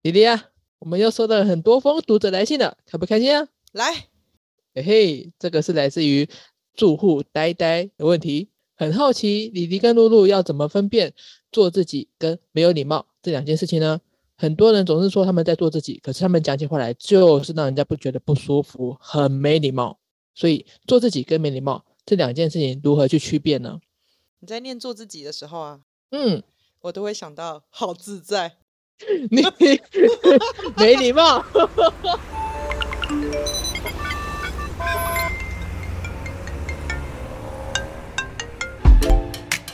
弟弟啊，我们又收到了很多封读者来信了，开不开心啊？来，嘿嘿，这个是来自于住户呆呆的问题，很好奇李迪跟露露要怎么分辨做自己跟没有礼貌这两件事情呢？很多人总是说他们在做自己，可是他们讲起话来就是让人家不觉得不舒服，很没礼貌。所以做自己跟没礼貌这两件事情如何去区别呢？你在念做自己的时候啊，嗯，我都会想到好自在。你 没礼貌。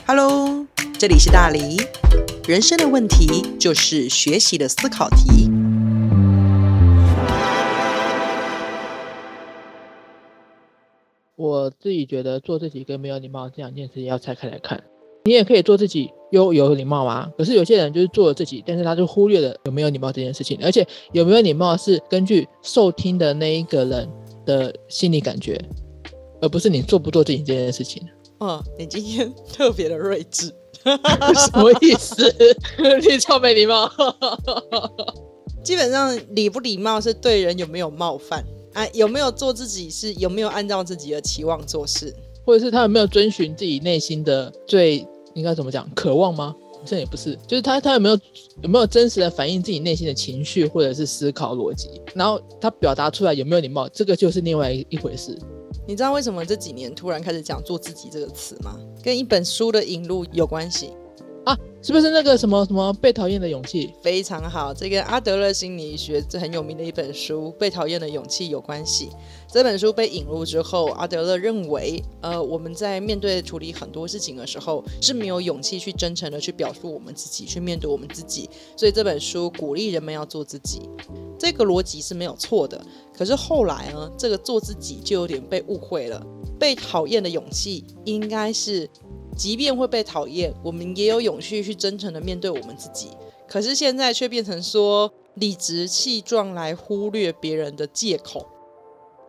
Hello，这里是大黎。人生的问题就是学习的思考题。我自己觉得做自己跟没有礼貌这两件事情要拆开来看。你也可以做自己又有礼貌啊，可是有些人就是做了自己，但是他就忽略了有没有礼貌这件事情。而且有没有礼貌是根据受听的那一个人的心理感觉，而不是你做不做自己这件事情。嗯，你今天特别的睿智。什么意思？你超没礼貌。基本上礼不礼貌是对人有没有冒犯啊，有没有做自己是有没有按照自己的期望做事。或者是他有没有遵循自己内心的最应该怎么讲渴望吗？这也不是，就是他他有没有有没有真实的反映自己内心的情绪或者是思考逻辑，然后他表达出来有没有礼貌，这个就是另外一回事。你知道为什么这几年突然开始讲“做自己”这个词吗？跟一本书的引入有关系？是不是那个什么什么被讨厌的勇气？非常好，这跟阿德勒心理学这很有名的一本书《被讨厌的勇气》有关系。这本书被引入之后，阿德勒认为，呃，我们在面对处理很多事情的时候是没有勇气去真诚的去表述我们自己，去面对我们自己。所以这本书鼓励人们要做自己，这个逻辑是没有错的。可是后来呢，这个做自己就有点被误会了。被讨厌的勇气应该是。即便会被讨厌，我们也有勇气去真诚的面对我们自己。可是现在却变成说理直气壮来忽略别人的借口，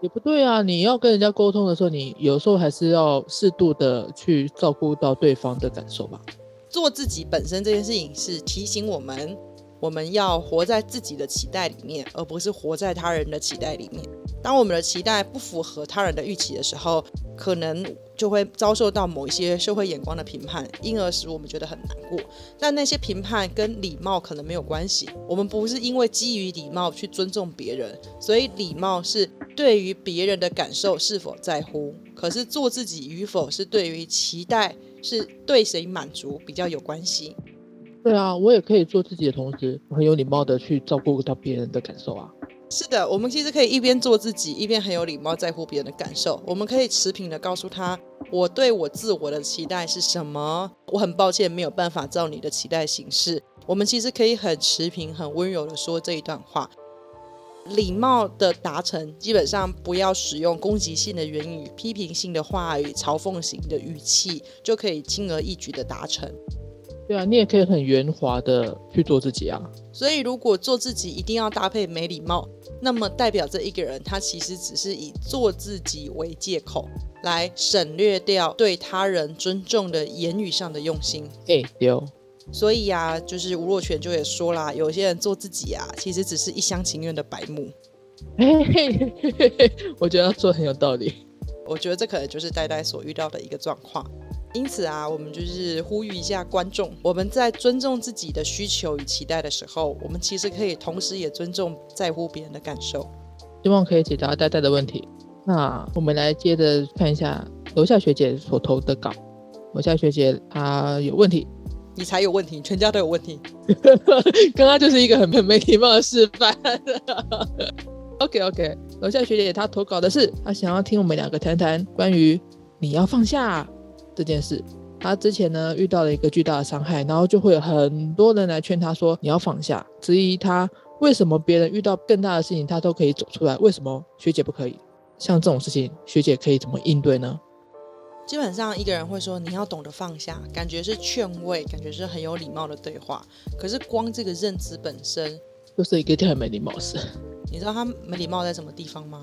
也不对啊！你要跟人家沟通的时候，你有时候还是要适度的去照顾到对方的感受吧。做自己本身这件事情是提醒我们，我们要活在自己的期待里面，而不是活在他人的期待里面。当我们的期待不符合他人的预期的时候，可能就会遭受到某一些社会眼光的评判，因而使我们觉得很难过。但那些评判跟礼貌可能没有关系。我们不是因为基于礼貌去尊重别人，所以礼貌是对于别人的感受是否在乎。可是做自己与否是对于期待是对谁满足比较有关系。对啊，我也可以做自己的同时，很有礼貌的去照顾到别人的感受啊。是的，我们其实可以一边做自己，一边很有礼貌，在乎别人的感受。我们可以持平的告诉他，我对我自我的期待是什么。我很抱歉没有办法照你的期待行事。我们其实可以很持平、很温柔的说这一段话。礼貌的达成，基本上不要使用攻击性的言语、批评性的话语、嘲讽型的语气，就可以轻而易举的达成。对啊，你也可以很圆滑的去做自己啊。所以，如果做自己一定要搭配没礼貌，那么代表这一个人他其实只是以做自己为借口，来省略掉对他人尊重的言语上的用心。哎，丢。所以呀，就是吴若权就也说啦，有些人做自己啊，其实只是一厢情愿的白目。我觉得说很有道理。我觉得这可能就是呆呆所遇到的一个状况。因此啊，我们就是呼吁一下观众，我们在尊重自己的需求与期待的时候，我们其实可以同时也尊重在乎别人的感受。希望可以解答呆呆的问题。那我们来接着看一下楼下学姐所投的稿。楼下学姐她有问题，你才有问题，全家都有问题。刚刚就是一个很没礼貌的示范。OK OK，楼下学姐她投稿的是，她想要听我们两个谈谈关于你要放下这件事。他之前呢遇到了一个巨大的伤害，然后就会有很多人来劝他说你要放下，质疑他为什么别人遇到更大的事情他都可以走出来，为什么学姐不可以？像这种事情，学姐可以怎么应对呢？基本上一个人会说你要懂得放下，感觉是劝慰，感觉是很有礼貌的对话。可是光这个认知本身就是一个很没礼貌的事。你知道他没礼貌在什么地方吗？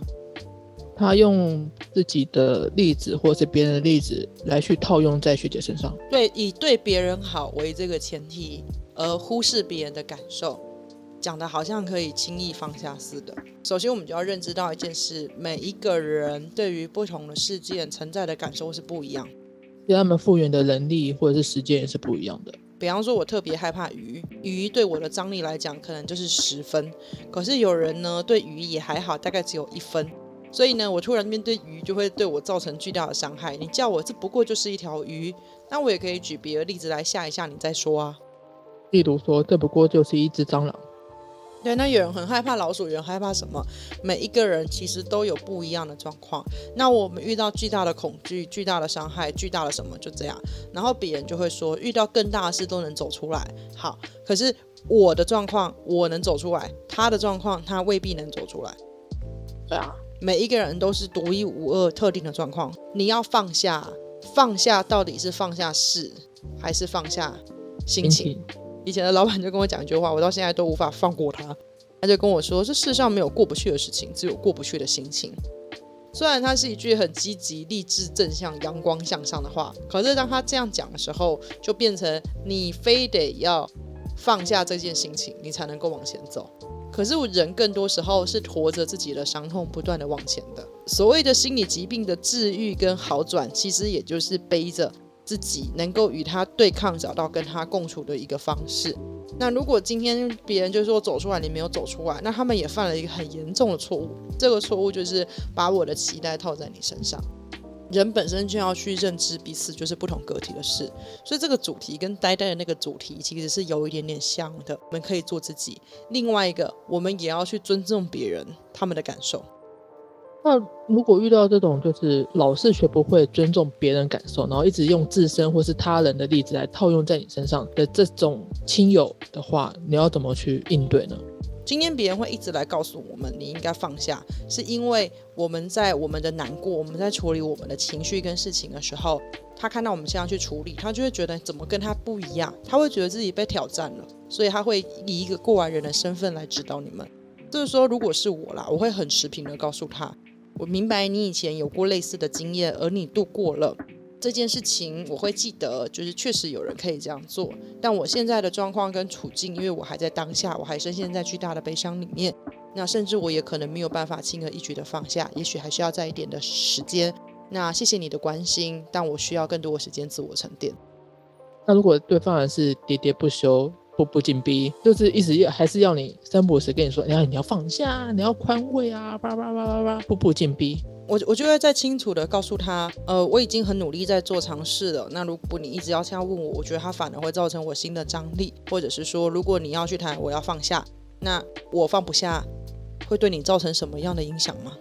他用自己的例子或是别人的例子来去套用在学姐身上。对，以对别人好为这个前提，而忽视别人的感受。讲的好像可以轻易放下似的。首先，我们就要认知到一件事：每一个人对于不同的事件存在的感受是不一样，对他们复原的能力或者是时间也是不一样的。比方说，我特别害怕鱼，鱼对我的张力来讲可能就是十分，可是有人呢对鱼也还好，大概只有一分。所以呢，我突然面对鱼就会对我造成巨大的伤害。你叫我这不过就是一条鱼，那我也可以举别的例子来吓一吓你再说啊。例如说，这不过就是一只蟑螂。对，那有人很害怕老鼠，有人害怕什么？每一个人其实都有不一样的状况。那我们遇到巨大的恐惧、巨大的伤害、巨大的什么，就这样。然后别人就会说，遇到更大的事都能走出来。好，可是我的状况我能走出来，他的状况他未必能走出来。对啊，每一个人都是独一无二、特定的状况。你要放下，放下到底是放下事，还是放下心情？以前的老板就跟我讲一句话，我到现在都无法放过他。他就跟我说：“这世上没有过不去的事情，只有过不去的心情。”虽然他是一句很积极、励志、正向、阳光向上的话，可是当他这样讲的时候，就变成你非得要放下这件心情，你才能够往前走。可是我人更多时候是驮着自己的伤痛，不断的往前的。所谓的心理疾病的治愈跟好转，其实也就是背着。自己能够与他对抗，找到跟他共处的一个方式。那如果今天别人就说走出来，你没有走出来，那他们也犯了一个很严重的错误。这个错误就是把我的期待套在你身上。人本身就要去认知彼此就是不同个体的事，所以这个主题跟呆呆的那个主题其实是有一点点像的。我们可以做自己，另外一个我们也要去尊重别人他们的感受。那如果遇到这种就是老是学不会尊重别人感受，然后一直用自身或是他人的例子来套用在你身上的这种亲友的话，你要怎么去应对呢？今天别人会一直来告诉我们你应该放下，是因为我们在我们的难过，我们在处理我们的情绪跟事情的时候，他看到我们这样去处理，他就会觉得怎么跟他不一样，他会觉得自己被挑战了，所以他会以一个过来人的身份来指导你们。就是说，如果是我啦，我会很持平的告诉他。我明白你以前有过类似的经验，而你度过了这件事情，我会记得，就是确实有人可以这样做。但我现在的状况跟处境，因为我还在当下，我还深陷在巨大的悲伤里面，那甚至我也可能没有办法轻而易举的放下，也许还需要再一点的时间。那谢谢你的关心，但我需要更多的时间自我沉淀。那如果对方还是喋喋不休？步步紧逼，就是一直要还是要你三不五时跟你说，你要你要放下，你要宽慰啊，叭叭叭叭叭，步步紧逼。我我就会再清楚的告诉他，呃，我已经很努力在做尝试了。那如果你一直要这样问我，我觉得他反而会造成我新的张力，或者是说，如果你要去谈，我要放下，那我放不下，会对你造成什么样的影响吗？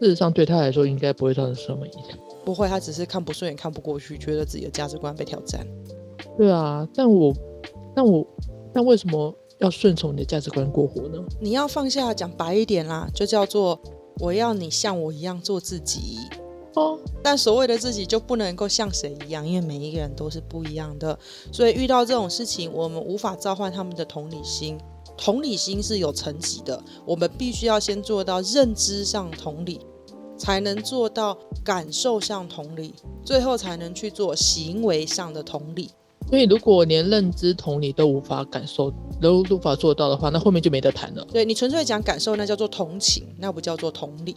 事实上，对他来说应该不会造成什么影响。不会，他只是看不顺眼，看不过去，觉得自己的价值观被挑战。对啊，但我。但我那为什么要顺从你的价值观过活呢？你要放下，讲白一点啦，就叫做我要你像我一样做自己哦。但所谓的自己就不能够像谁一样，因为每一个人都是不一样的。所以遇到这种事情，我们无法召唤他们的同理心。同理心是有层级的，我们必须要先做到认知上同理，才能做到感受上同理，最后才能去做行为上的同理。所以，如果连认知同理都无法感受，都无法做到的话，那后面就没得谈了。对你纯粹讲感受，那叫做同情，那不叫做同理。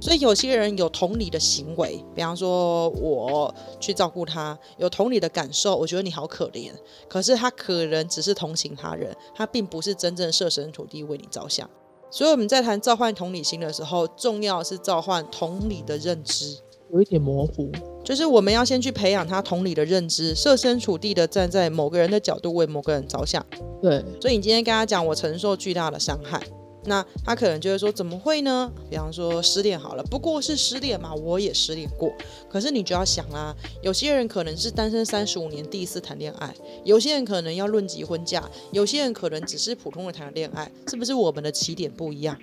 所以，有些人有同理的行为，比方说我去照顾他，有同理的感受，我觉得你好可怜。可是他可能只是同情他人，他并不是真正设身处地为你着想。所以我们在谈召唤同理心的时候，重要是召唤同理的认知。有一点模糊，就是我们要先去培养他同理的认知，设身处地的站在某个人的角度为某个人着想。对，所以你今天跟他讲我承受巨大的伤害，那他可能就会说怎么会呢？比方说失恋好了，不过是失恋嘛，我也失恋过。可是你就要想啦，有些人可能是单身三十五年第一次谈恋爱，有些人可能要论及婚嫁，有些人可能只是普通的谈恋爱，是不是我们的起点不一样？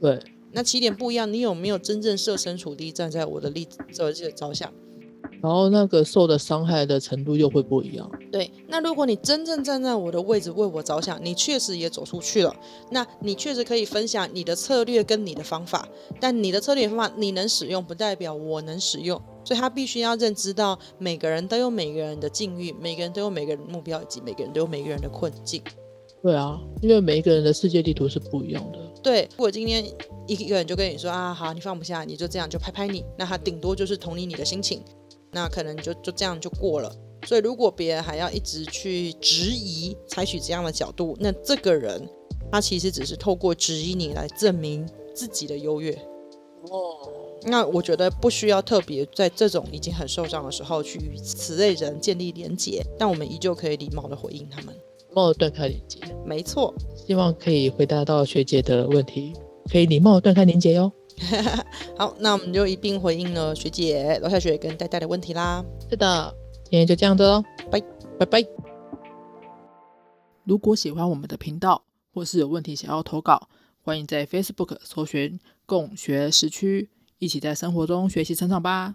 对。那起点不一样，你有没有真正设身处地站在我的例子这这着想？然后那个受的伤害的程度又会不一样。对，那如果你真正站在我的位置为我着想，你确实也走出去了，那你确实可以分享你的策略跟你的方法。但你的策略方法你能使用，不代表我能使用，所以他必须要认知到每个人都有每个人的境遇，每个人都有每个人的目标，以及每个人都有每个人的困境。对啊，因为每一个人的世界地图是不一样的。对，如果今天一个人就跟你说啊，好，你放不下，你就这样就拍拍你，那他顶多就是同理你的心情，那可能就就这样就过了。所以如果别人还要一直去质疑，采取这样的角度，那这个人他其实只是透过质疑你来证明自己的优越。哦，那我觉得不需要特别在这种已经很受伤的时候去与此类人建立连结，但我们依旧可以礼貌的回应他们。礼貌的断开连接，没错，希望可以回答到学姐的问题，可以礼貌地断开连接哟。好，那我们就一并回应了学姐、楼下学姐跟呆呆的问题啦。是的，今天就这样子喽，拜拜拜。如果喜欢我们的频道，或是有问题想要投稿，欢迎在 Facebook 搜寻“共学时区”，一起在生活中学习成长吧。